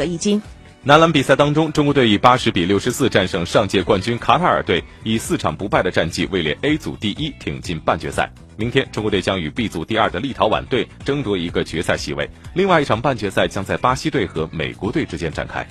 得一金男篮比赛当中，中国队以八十比六十四战胜上届冠军卡塔尔队，以四场不败的战绩位列 A 组第一，挺进半决赛。明天中国队将与 B 组第二的立陶宛队争夺一个决赛席位，另外一场半决赛将在巴西队和美国队之间展开。